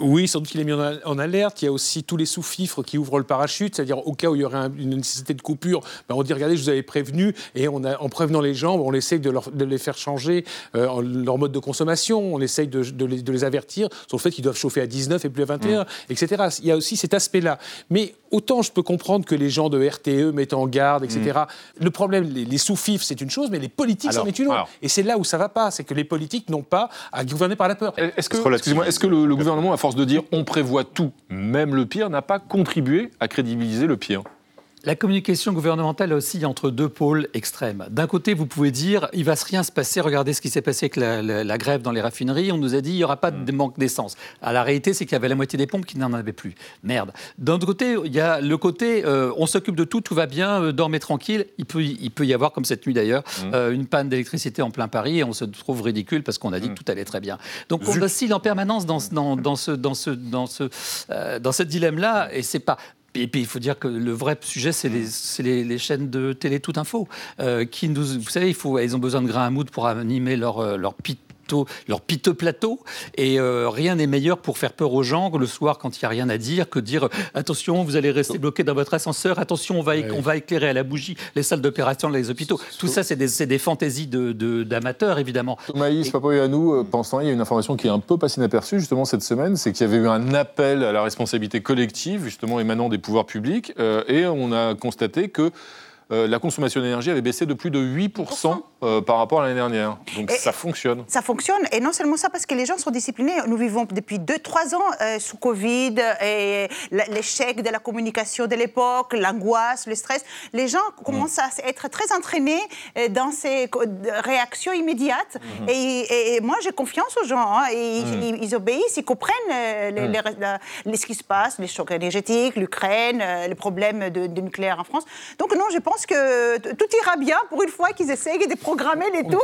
Oui, sans doute qu'il est mis en, al- en alerte. Il y a aussi tous les sous-fifres qui ouvrent le parachute, c'est-à-dire au cas où il y aurait un- une nécessité de coupure, ben, on dit regardez, je vous avais prévenu, et on a, en prévenant les gens, on essaye de, leur- de les faire changer euh, leur mode de consommation, on essaye de, de les, de les avertir sur le fait qu'ils doivent chauffer à 19 et plus à 21, etc. Il y a aussi cet aspect-là. Mais autant je peux comprendre que les gens de RTE mettent en garde, etc. Le problème, les, les sous-fifres, c'est une chose, mais les politiques, c'en est une autre. alors. Et c'est là où ça va pas, c'est que les politiques n'ont pas à gouverner par la peur. Est-ce que, excusez-moi, est-ce que le, le gouvernement, à de dire on prévoit tout, même le pire, n'a pas contribué à crédibiliser le pire La communication gouvernementale oscille entre deux pôles extrêmes. D'un côté, vous pouvez dire il va rien se passer. Regardez ce qui s'est passé avec la, la- la grève dans les raffineries. On nous a dit il n'y aura pas de manque d'essence. À la réalité, c'est qu'il y avait la moitié des pompes qui n'en avaient plus. Merde. D'un autre côté, il y a le côté euh, on s'occupe de tout, tout va bien, euh, dormez tranquille. Il peut, y- il peut y avoir, comme cette nuit d'ailleurs, euh, une panne d'électricité en plein Paris et on se trouve ridicule parce qu'on a dit que tout allait très bien. Donc on oscille en permanence dans, ce- dans, dans ce, dans ce, dans ce, dans ce dilemme-là et c'est pas. Et puis il faut dire que le vrai sujet, c'est les, les, chaînes de télé tout info, euh, qui nous, vous savez, il faut, ont besoin de grains à moudre pour animer leur, euh, leur piteux, leur piteux plateau, et euh, rien n'est meilleur pour faire peur aux gens le soir quand il n'y a rien à dire que dire euh, attention, vous allez rester bloqué dans votre ascenseur, attention, on va, on va éclairer à la bougie les salles d'opération, les hôpitaux. Tout ça, c'est des, des fantaisies de- de- d'amateurs, évidemment. Maïs Papayanou, euh, temps il y a une information qui est un peu passée inaperçue justement cette semaine, c'est qu'il y avait eu un appel à la responsabilité collective, justement émanant des pouvoirs publics, euh, et on a constaté que euh, la consommation d'énergie avait baissé de plus de 8% euh, par rapport à l'année dernière. Donc Et- ça fonctionne. Ça fonctionne, et non seulement ça, parce que les gens sont disciplinés. Nous vivons depuis 2-3 ans euh, sous Covid, et l'échec de la communication de l'époque, l'angoisse, le stress. Les gens commencent à être très entraînés dans ces réactions immédiates. Mhm. et, moi, j'ai confiance aux gens. hein, et ils, Mhm. ils- ils obéissent, ils comprennent les- les- la- les- ce qui se passe, les chocs énergétiques, l'Ukraine, les problèmes de, de nucléaire en France. Donc non, je pense que tout ira bien pour une fois qu'ils essayent de programmer les tout.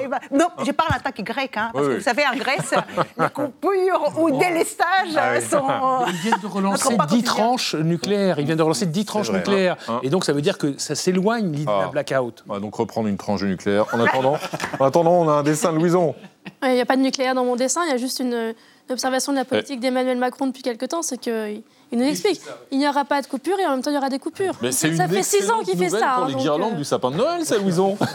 Et ben, non, je parle en tant que grec, hein, parce Oui, que oui. vous savez, en Grèce, <laughs> les coupures ou délestages Ah oui. sont... <laughs> Ils viennent de relancer notre 10 quotidien. tranches nucléaires. Ils viennent de relancer 10 tranches vrai. nucléaires. Hein. Et donc, ça veut dire que ça s'éloigne l'idée d'un blackout. On va donc reprendre une tranche nucléaire. En attendant, en attendant on a un dessin de Louison. Il n'y a pas de nucléaire dans mon dessin, il y a juste une, une observation de la politique d'Emmanuel Macron depuis quelque temps, c'est qu'il il nous explique. Il n'y aura pas de coupure et en même temps il y aura des coupures. Mais c'est ça une fait six ans qu'il fait ça. pour hein, les guirlandes euh, du sapin de Noël, ça, Louison. <laughs>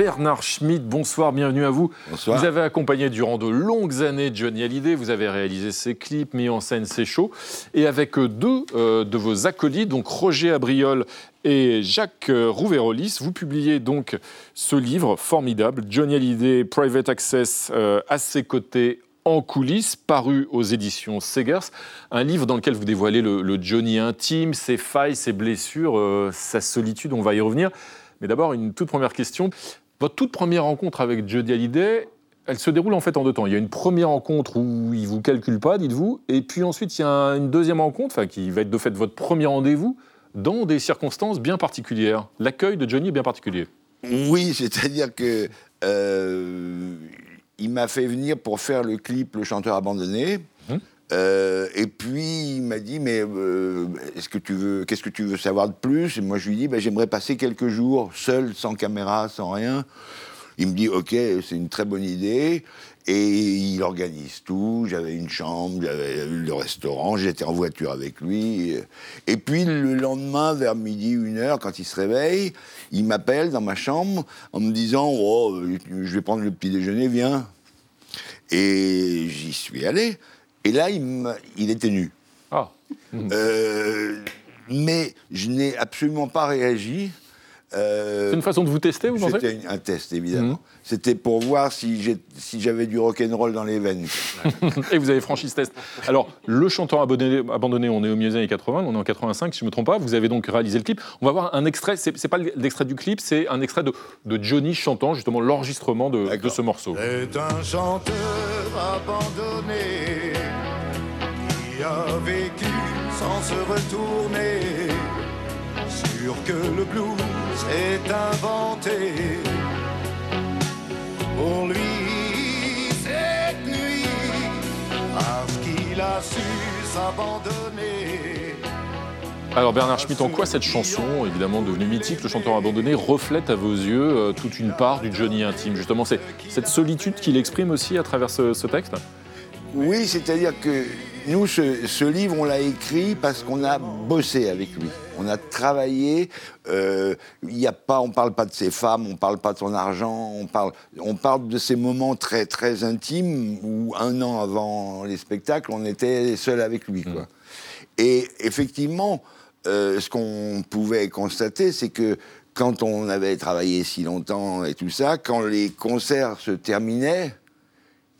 Bernard Schmitt, bonsoir, bienvenue à vous. Bonsoir. Vous avez accompagné durant de longues années Johnny Hallyday, vous avez réalisé ses clips, mis en scène ses shows, et avec euh, deux euh, de vos acolytes, donc Roger Abriol et Jacques euh, Rouvérolis, vous publiez donc ce livre formidable, Johnny Hallyday, Private Access, euh, à ses côtés en coulisses, paru aux éditions Segers, un livre dans lequel vous dévoilez le, Johnny intime, ses failles, ses blessures, euh, sa solitude, on va y revenir. Mais d'abord, une toute première question. Votre toute première rencontre avec Johnny Hallyday, elle se déroule en fait en deux temps. Il y a une première rencontre où il vous calcule pas, dites-vous, et puis ensuite il y a un- une deuxième rencontre, qui va être de fait votre premier rendez-vous, dans des circonstances bien particulières. L'accueil de Johnny est bien particulier. Oui, c'est-à-dire que euh, il m'a fait venir pour faire le clip Le chanteur abandonné. Euh, et puis il m'a dit mais euh, est-ce que tu veux qu'est-ce que tu veux savoir de plus? Et moi je lui dis bah, j'aimerais passer quelques jours seul sans caméra sans rien. Il me dit ok c'est une très bonne idée et il organise tout. J'avais une chambre, j'avais le restaurant, j'étais en voiture avec lui. Et puis le lendemain vers midi une heure quand il se réveille, il m'appelle dans ma chambre en me disant oh je vais prendre le petit déjeuner viens. Et j'y suis allé. Et là, il, était nu. Euh, mais je n'ai absolument pas réagi. C'est une façon de vous tester, vous pensez C'était un test, évidemment. C'était pour voir si j'avais du rock'n'roll dans les veines. <laughs> Et vous avez franchi ce test. Alors, le chanteur abandonné, abandonné, on est au milieu des années 80, on est en 85, si je ne me trompe pas. Vous avez donc réalisé le clip. On va voir un extrait, c'est c'est pas l'extrait du clip, c'est un extrait de, de Johnny chantant justement l'enregistrement de, de ce morceau. C'est un chanteur abandonné qui a vécu sans se retourner. Que le blues est inventé pour lui cette nuit parce qu'il a su s'abandonner. Alors Bernard Schmitt, en quoi cette chanson, évidemment devenue mythique, le chanteur abandonné, reflète à vos yeux euh, toute une part du Johnny intime Justement, c'est cette solitude qu'il exprime aussi à travers ce texte? Oui, c'est-à-dire que nous, ce, ce livre, on l'a écrit parce qu'on a bossé avec lui. On a travaillé. euh, Il y a pas, on parle pas de ses femmes, on parle pas de son argent. On parle, on parle de ces moments très très intimes où un an avant les spectacles, on était seul avec lui. Quoi. Et effectivement, euh, ce qu'on pouvait constater, c'est que quand on avait travaillé si longtemps et tout ça, quand les concerts se terminaient,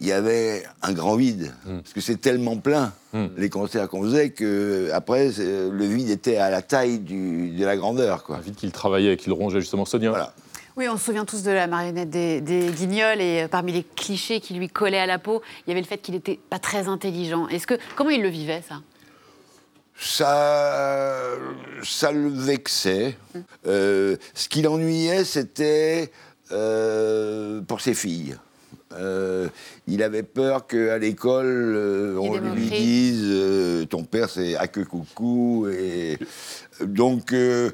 il y avait un grand vide. Parce que c'est tellement plein, les concerts qu'on faisait, que après, c'est- le vide était à la taille du- de la grandeur. Quoi. Un vide qu'il travaillait, qu'il rongeait justement, Sonia. Voilà. Oui, on se souvient tous de la marionnette des, des Guignols et euh, parmi les clichés qui lui collaient à la peau, il y avait le fait qu'il n'était pas très intelligent. Est-ce que comment il le vivait ça? Ça, ça le vexait. Euh, ce qui l'ennuyait, c'était euh, pour ses filles. Euh, il avait peur qu'à l'école, euh, on lui dise euh, ton père c'est à que coucou. Et, donc euh,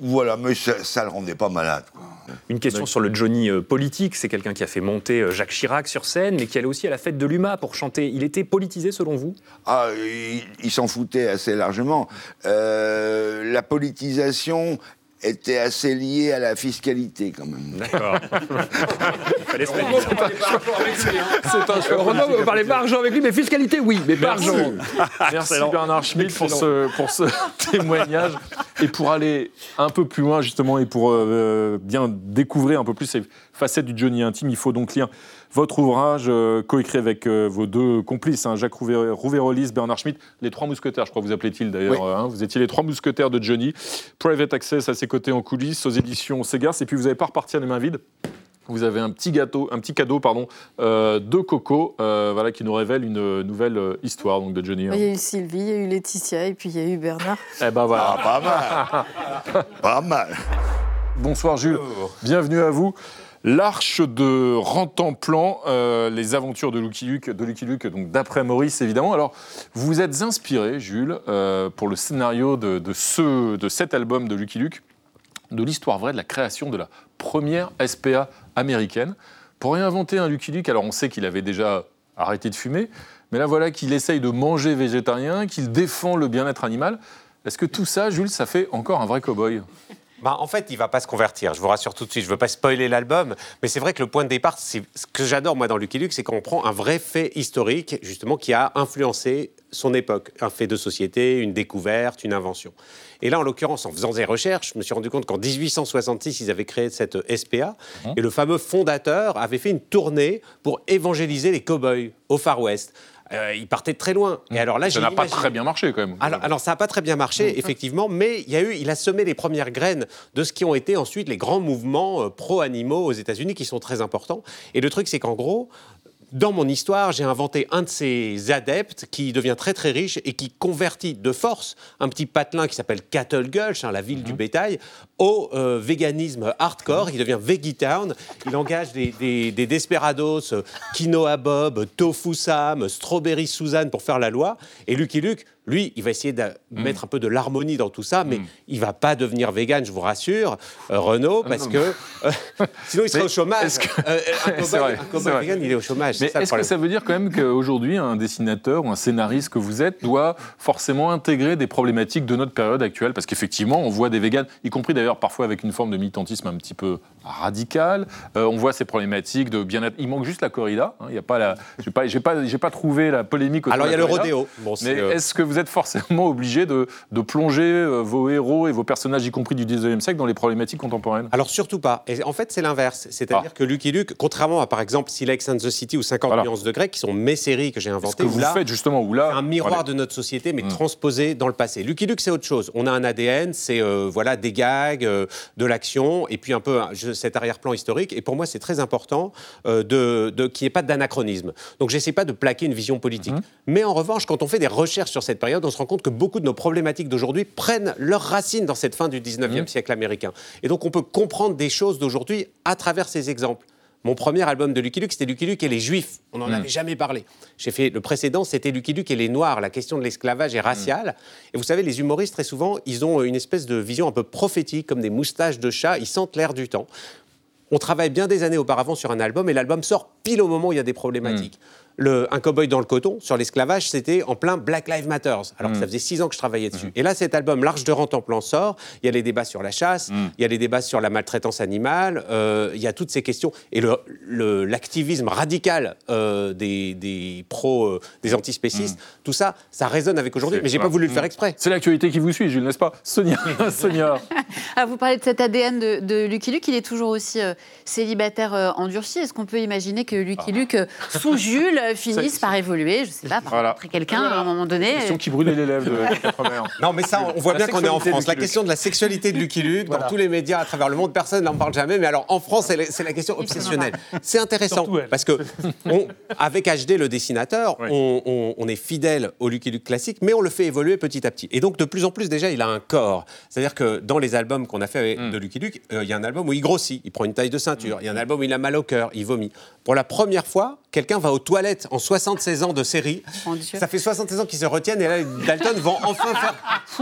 voilà, mais ça, ça le rendait pas malade. quoi. Une question sur le Johnny euh, politique. C'est quelqu'un qui a fait monter euh, Jacques Chirac sur scène, mais qui allait aussi à la fête de l'UMA pour chanter. Il était politisé selon vous? Ah, il, il s'en foutait assez largement. Euh, la politisation était assez liée à la fiscalité quand même. D'accord. <laughs> Fallait se Renaud, on parlait pas argent avec lui, hein. C'est un choix Renaud, politique. on parlait pas argent avec lui, mais fiscalité, oui, mais pas Merci. argent. Merci. Bernard Schmitt pour ce, pour ce <laughs> témoignage. Et pour aller un peu plus loin, justement, et pour euh, bien découvrir un peu plus ces facettes du Johnny intime, il faut donc lire votre ouvrage euh, coécrit avec euh, vos deux complices, hein, Jacques Rouvé- Rouvérolis, Bernard Schmitt, les trois mousquetaires, je crois que vous appelez-il d'ailleurs. Oui. hein, vous étiez les trois mousquetaires de Johnny. Private Access à ses côtés en coulisses, aux éditions Segars. Et puis vous n'avez pas repartir les mains vides. Vous avez un petit gâteau, un petit cadeau, pardon, euh, de Coco, euh, voilà, qui nous révèle une nouvelle histoire donc de Johnny. hein. Il y a eu Sylvie, il y a eu Laetitia et puis il y a eu Bernard. <laughs> Eh ben voilà. pas mal. <laughs> pas mal. Bonsoir Jules, bienvenue à vous. L'Arche de Rantanplan, euh, les aventures de Lucky Luke, donc d'après Maurice évidemment. Alors, vous êtes inspiré, Jules, euh, pour le scénario de ce, de cet album de Lucky Luke, de l'histoire vraie de la création de la première SPA américaine, pour réinventer un Lucky Luke. Alors, on sait qu'il avait déjà arrêté de fumer, mais là voilà qu'il essaye de manger végétarien, qu'il défend le bien-être animal. Est-ce que tout ça, Jules, ça fait encore un vrai cow-boy? Bah, en fait, il va pas se convertir. Je vous rassure tout de suite. Je veux pas spoiler l'album, mais c'est vrai que le point de départ, c'est ce que j'adore moi dans Lucky Luke, c'est qu'on prend un vrai fait historique, justement, qui a influencé son époque, un fait de société, une découverte, une invention. Et là, en l'occurrence, en faisant des recherches, je me suis rendu compte qu'en 1866, ils avaient créé cette SPA, Mhm. et le fameux fondateur avait fait une tournée pour évangéliser les cow-boys au Far West. Euh, il partait de très loin. Et alors là, Ça n'a pas très bien marché quand même. alors, alors, ça n'a pas très bien marché, effectivement, mais il, y a eu, il a semé les premières graines de ce qui ont été ensuite les grands mouvements euh, pro-animaux aux États-Unis qui sont très importants. Et le truc, c'est qu'en gros, dans mon histoire, j'ai inventé un de ces adeptes qui devient très très riche et qui convertit de force un petit patelin qui s'appelle Cattle Gulch, hein, la ville du bétail, au euh, véganisme hardcore. Il devient Veggie-Town. Il engage des, des- des desperados, euh, Quinoa Bob, Tofu Sam, Strawberry Suzanne pour faire la loi. Et Lucky Luke, lui, il va essayer de mettre un peu de l'harmonie dans tout ça, mais il va pas devenir vegan, je vous rassure, euh, Renaud, parce non, que euh, <laughs> sinon il serait au chômage. que- Euh, un <laughs> vrai, un c'est vrai. vegan, il est au chômage. Mais est-ce que ça veut dire quand même qu'aujourd'hui, un dessinateur ou un scénariste que vous êtes doit forcément intégrer des problématiques de notre période actuelle? Parce qu'effectivement, on voit des véganes, y compris d'ailleurs parfois avec une forme de militantisme un petit peu radical. Euh, on voit ces problématiques de bien-être. Il manque juste la corrida. hein. Il y a pas la. J'ai pas, j'ai pas, trouvé la polémique. Alors, il y a le rodéo. Bon, Mais euh, est-ce que vous êtes forcément obligé de, de plonger euh, vos héros et vos personnages, y compris du 19e siècle, dans les problématiques contemporaines Alors surtout pas. Et en fait, c'est l'inverse. Ah. C'est-à-dire que Lucky Luke, contrairement à par exemple Silex and the City ou 50 Voilà. nuances de grec, qui sont mes séries que j'ai inventées, que vous là, faites justement, où là, un miroir de notre société, mais Mm. transposé dans le passé. Lucky Luke, c'est autre chose. On a un ADN, c'est euh, voilà des gags, euh, de l'action, et puis un peu je- cet arrière-plan historique. Et pour moi, c'est très important euh, de, de- qu'il n'y ait pas d'anachronisme. Donc, j'essaie pas de plaquer une vision politique. Mm-hmm. Mais en revanche, quand on fait des recherches sur cette période, on se rend compte que beaucoup de nos problématiques d'aujourd'hui prennent leurs racines dans cette fin du 19e Mm-hmm. siècle américain. Et donc, on peut comprendre des choses d'aujourd'hui à travers ces exemples. Mon premier album de Lucky Luke, c'était Lucky Luke et les Juifs. On n'en Mm. avait jamais parlé. J'ai fait le précédent, c'était Lucky Luke et les Noirs. La question de l'esclavage est raciale. Et vous savez, les humoristes, très souvent, ils ont une espèce de vision un peu prophétique, comme des moustaches de chat. Ils sentent l'air du temps. On travaille bien des années auparavant sur un album et l'album sort pile au moment où il y a des problématiques. Le, un cowboy dans le coton, sur l'esclavage, c'était en plein Black Lives Matter, alors que ça faisait six ans que je travaillais dessus. Et là, cet album, L'Arche de Rente en plan sort, il y a les débats sur la chasse, il y a les débats sur la maltraitance animale, euh, il y a toutes ces questions. Et le- le- l'activisme radical euh, des, des pros, euh, des antispécistes, tout ça, ça résonne avec aujourd'hui, mais j'ai pas voulu le faire exprès. C'est l'actualité qui vous suit, Jules, n'est-ce pas? Sonia, <laughs> <laughs> Sonia. Ah, vous parlez de cet ADN de, de Lucky Luke, il est toujours aussi euh, célibataire euh, endurci. Est-ce qu'on peut imaginer que Lucky Luke, euh, son Jules, euh, finisse par évoluer, je sais pas, par Voilà. rencontrer quelqu'un à un moment donné Question euh, qui brûlait les lèvres de <laughs> quatre mères. Non, mais ça, on voit La bien qu'on est en France. La question de la sexualité de Lucky Luke, dans tous les médias à travers le monde, personne n'en parle jamais. Mais alors, en France, c'est la, question obsessionnelle. <laughs> C'est intéressant parce que, <laughs> on- avec HD, le dessinateur, on, on- on est fidèle au Lucky Luke classique, mais on le fait évoluer petit à petit. Et donc, de plus en plus, déjà, il a un corps. C'est-à-dire que dans les albums qu'on a fait avec- de Lucky Luke, euh, il y a un album où il grossit, il prend une taille de ceinture. Il y a un album où il a mal au cœur, il vomit. Pour la première fois, quelqu'un va aux toilettes en 76 ans de série. Ça fait 76 ans qu'ils se retiennent et là, <laughs> les Dalton vont enfin faire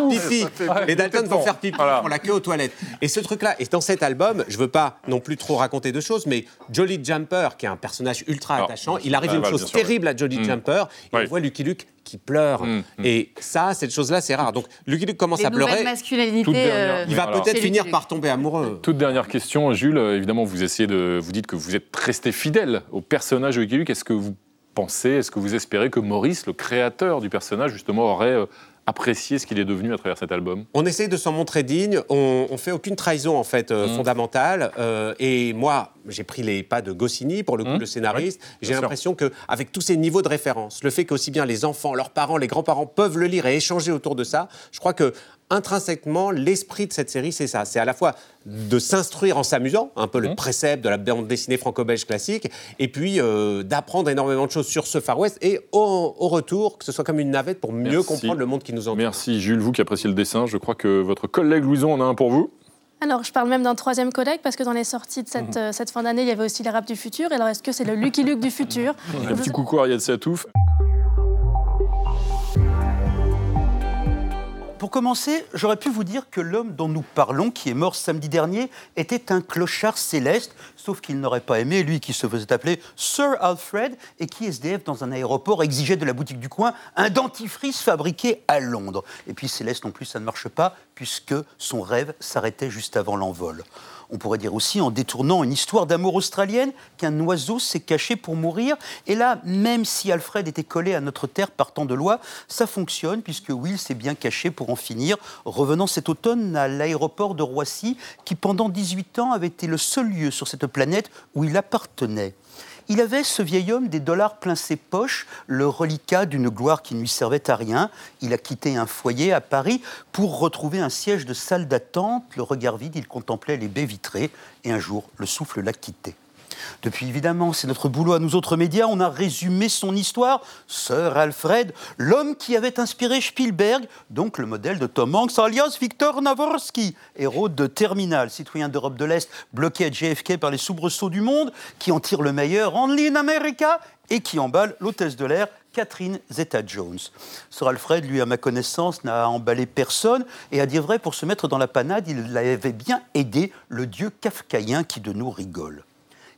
pipi. Les Dalton vont faire pipi pour la queue aux toilettes. Et ce truc-là, et dans cet album, je veux pas non plus trop raconter de choses, mais Jolly Jumper, qui est un personnage ultra attachant, il arrive une chose terrible à Jolly Mm. Jumper, et on voit Lucky Luke qui pleure. Mm, Et ça, cette chose-là, c'est rare. Donc Lucky Luke commence les à pleurer. dernière- euh, Il va Alors, peut-être finir par tomber amoureux. Toute dernière question, Jules. Euh, Évidemment, vous essayez de, vous dites que vous êtes resté fidèle au personnage de Lucky Luke. Est-ce que vous pensez, est-ce que vous espérez que Maurice, le créateur du personnage, justement, aurait apprécié ce qu'il est devenu à travers cet album On essaye de s'en montrer digne. On, on fait aucune trahison en fait euh, Mm. fondamentale. Euh, et moi, j'ai pris les pas de Goscinny pour le coup, Mm. le scénariste. Oui, j'ai l'impression que avec tous ces niveaux de référence, le fait qu'aussi bien les enfants, leurs parents, les grands-parents peuvent le lire et échanger autour de ça, je crois que intrinsèquement, l'esprit de cette série, c'est ça. C'est à la fois de s'instruire en s'amusant, un peu le précepte de la bande dessinée franco-belge classique, et puis euh, d'apprendre énormément de choses sur ce Far West, et au, au retour, que ce soit comme une navette pour mieux Merci. comprendre le monde qui nous entoure. Merci Jules, vous qui appréciez le dessin. Je crois que votre collègue Louison en a un pour vous. Alors, je parle même d'un troisième collègue parce que dans les sorties de cette, euh, cette fin d'année, il y avait aussi les rap du futur. Et alors, est-ce que c'est le Lucky Luke du <laughs> futur Un petit coucou à Ariad Satouf. Pour commencer, j'aurais pu vous dire que l'homme dont nous parlons, qui est mort samedi dernier, était un clochard céleste, sauf qu'il n'aurait pas aimé, lui qui se faisait appeler Sir Alfred, et qui, SDF, dans un aéroport, exigeait de la boutique du coin un dentifrice fabriqué à Londres. Et puis Céleste non plus, ça ne marche pas, puisque son rêve s'arrêtait juste avant l'envol. On pourrait dire aussi, en détournant une histoire d'amour australienne, qu'un oiseau s'est caché pour mourir. Et là, même si Alfred était collé à notre terre par tant de lois, ça fonctionne, puisque Will s'est bien caché pour en finir, revenant cet automne à l'aéroport de Roissy, qui pendant 18 ans avait été le seul lieu sur cette planète où il appartenait. Il avait, ce vieil homme, des dollars plein ses poches, le reliquat d'une gloire qui ne lui servait à rien. Il a quitté un foyer à Paris pour retrouver un siège de salle d'attente. Le regard vide, il contemplait les baies vitrées et un jour, le souffle l'a quitté. Depuis, évidemment, c'est notre boulot à nous autres médias, on a résumé son histoire. Sir Alfred, l'homme qui avait inspiré Spielberg, donc le modèle de Tom Hanks, alias Victor Navorsky, héros de Terminal, citoyen d'Europe de l'Est, bloqué à JFK par les soubresauts du monde, qui en tire le meilleur, Only in America, et qui emballe l'hôtesse de l'air, Catherine Zeta-Jones. Sir Alfred, lui, à ma connaissance, n'a emballé personne, et à dire vrai, pour se mettre dans la panade, il avait bien aidé le dieu kafkaïen qui de nous rigole.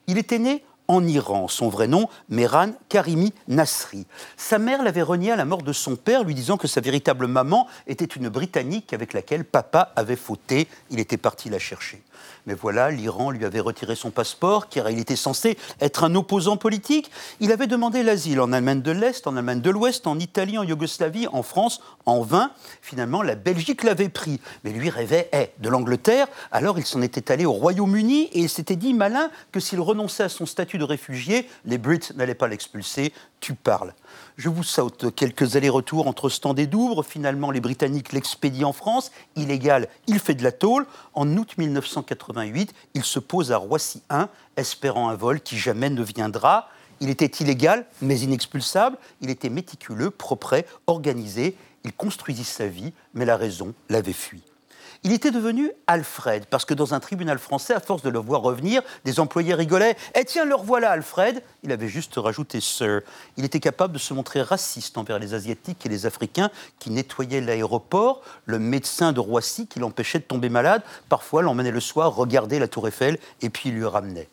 Il était né en Iran, son vrai nom, Mehran Karimi Nasri. Sa mère l'avait renié à la mort de son père, lui disant que sa véritable maman était une Britannique avec laquelle papa avait fauté. Il était parti la chercher. Mais voilà, l'Iran lui avait retiré son passeport, car il était censé être un opposant politique. Il avait demandé l'asile en Allemagne de l'Est, en Allemagne de l'Ouest, en Italie, en Yougoslavie, en France, en vain. Finalement, la Belgique l'avait pris. Mais lui rêvait eh, de l'Angleterre. Alors il s'en était allé au Royaume-Uni et il s'était dit malin que s'il renonçait à son statut de réfugié, les Brits n'allaient pas l'expulser. Tu parles. Je vous saute quelques allers-retours entre Stand et Douvres. Finalement, les Britanniques l'expédient en France. Illégal, il fait de la tôle. En août 1988, il se pose à Roissy 1, espérant un vol qui jamais ne viendra. Il était illégal, mais inexpulsable. Il était méticuleux, propre, organisé. Il construisit sa vie, mais la raison l'avait fui. Il était devenu Alfred, parce que dans un tribunal français, à force de le voir revenir, des employés rigolaient. Eh tiens, le revoilà, Alfred Il avait juste rajouté Sir. Il était capable de se montrer raciste envers les Asiatiques et les Africains qui nettoyaient l'aéroport. Le médecin de Roissy qui l'empêchait de tomber malade, parfois l'emmenait le soir regarder la Tour Eiffel et puis il lui ramenait.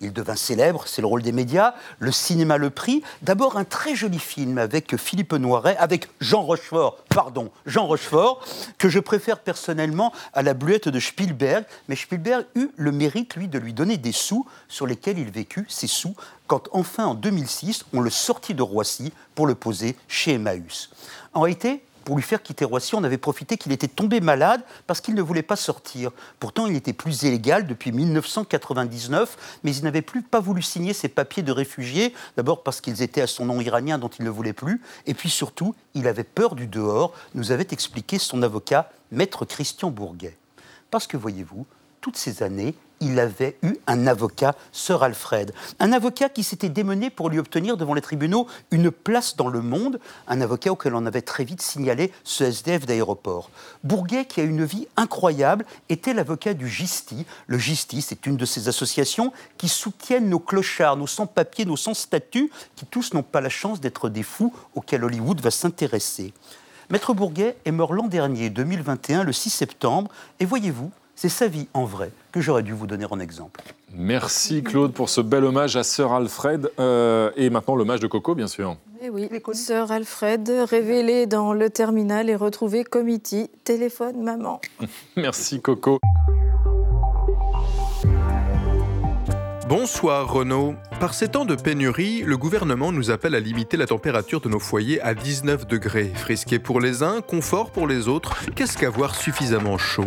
Il devint célèbre, c'est le rôle des médias. Le cinéma le prit. D'abord un très joli film avec Philippe Noiret, avec Jean Rochefort, pardon, Jean Rochefort, que je préfère personnellement à la bluette de Spielberg. Mais Spielberg eut le mérite, lui, de lui donner des sous sur lesquels il vécut, ces sous, quand enfin en 2006, on le sortit de Roissy pour le poser chez Emmaüs. En réalité, pour lui faire quitter Roissy, on avait profité qu'il était tombé malade parce qu'il ne voulait pas sortir. Pourtant, il était plus illégal depuis 1999, mais il n'avait plus pas voulu signer ses papiers de réfugié, d'abord parce qu'ils étaient à son nom iranien dont il ne voulait plus, et puis surtout, il avait peur du dehors, nous avait expliqué son avocat, maître Christian Bourguet. Parce que voyez-vous, toutes ces années, il avait eu un avocat, Sir Alfred. Un avocat qui s'était démené pour lui obtenir devant les tribunaux une place dans le monde, un avocat auquel on avait très vite signalé ce SDF d'aéroport. Bourguet, qui a une vie incroyable, était l'avocat du GISTI. Le GISTI, c'est une de ces associations qui soutiennent nos clochards, nos sans-papiers, nos sans-statut, qui tous n'ont pas la chance d'être des fous auxquels Hollywood va s'intéresser. Maître Bourguet est mort l'an dernier, 2021, le 6 septembre, et voyez-vous, c'est sa vie en vrai que j'aurais dû vous donner en exemple. Merci Claude pour ce bel hommage à Sir Alfred. Euh, et maintenant l'hommage de Coco, bien sûr. Eh oui, Sir Alfred, révélé dans le terminal et retrouvé committee, téléphone maman. <laughs> Merci Coco. Bonsoir Renaud. Par ces temps de pénurie, le gouvernement nous appelle à limiter la température de nos foyers à 19 degrés. Frisqué pour les uns, confort pour les autres. Qu'est-ce qu'avoir suffisamment chaud?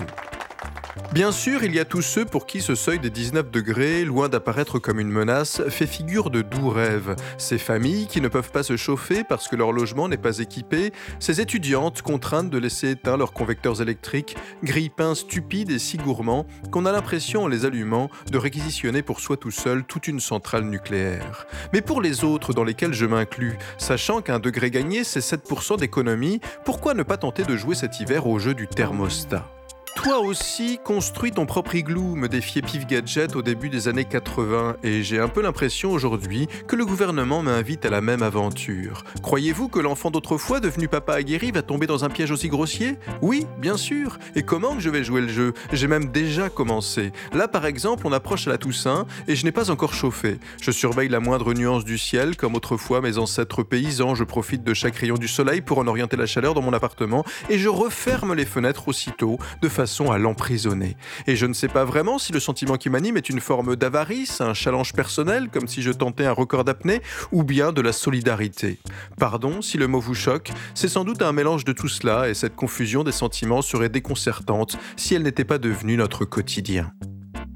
Bien sûr, il y a tous ceux pour qui ce seuil des 19 degrés, loin d'apparaître comme une menace, fait figure de doux rêve. Ces familles qui ne peuvent pas se chauffer parce que leur logement n'est pas équipé, ces étudiantes contraintes de laisser éteindre leurs convecteurs électriques, grille-pains stupides et si gourmands qu'on a l'impression en les allumant de réquisitionner pour soi tout seul toute une centrale nucléaire. Mais pour les autres dans lesquels je m'inclus, sachant qu'un degré gagné c'est 7% d'économie, pourquoi ne pas tenter de jouer cet hiver au jeu du thermostat? Toi aussi construis ton propre igloo me défiait Pif Gadget au début des années 80 et j'ai un peu l'impression aujourd'hui que le gouvernement m'invite à la même aventure. Croyez-vous que l'enfant d'autrefois devenu papa aguerri va tomber dans un piège aussi grossier? Oui, bien sûr. Et comment que je vais jouer le jeu? J'ai même déjà commencé. Là par exemple, on approche à la Toussaint et je n'ai pas encore chauffé. Je surveille la moindre nuance du ciel comme autrefois mes ancêtres paysans, je profite de chaque rayon du soleil pour en orienter la chaleur dans mon appartement et je referme les fenêtres aussitôt à l'emprisonner. Et je ne sais pas vraiment si le sentiment qui m'anime est une forme d'avarice, un challenge personnel comme si je tentais un record d'apnée ou bien de la solidarité. Pardon si le mot vous choque, c'est sans doute un mélange de tout cela et cette confusion des sentiments serait déconcertante si elle n'était pas devenue notre quotidien.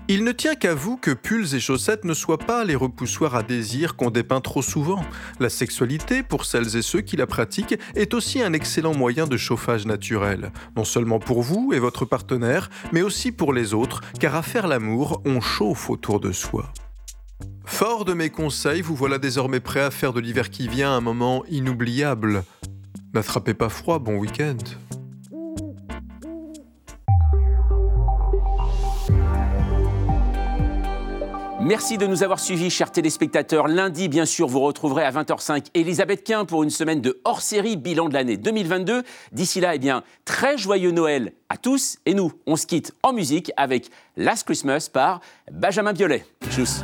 Il ne tient qu'à vous que pulls et chaussettes ne soient pas les repoussoirs à désir qu'on dépeint trop souvent. La sexualité, pour celles et ceux qui la pratiquent, est aussi un excellent moyen de chauffage naturel. Non seulement pour vous et votre partenaire, mais aussi pour les autres, car à faire l'amour, on chauffe autour de soi. Fort de mes conseils, vous voilà désormais prêt à faire de l'hiver qui vient un moment inoubliable. N'attrapez pas froid, bon week-end. Merci de nous avoir suivis, chers téléspectateurs. Lundi, bien sûr, vous retrouverez à 20h05 Elisabeth Quint pour une semaine de hors-série bilan de l'année 2022. D'ici là, eh bien, très joyeux Noël à tous. Et nous, on se quitte en musique avec Last Christmas par Benjamin Biolay. Tchuss.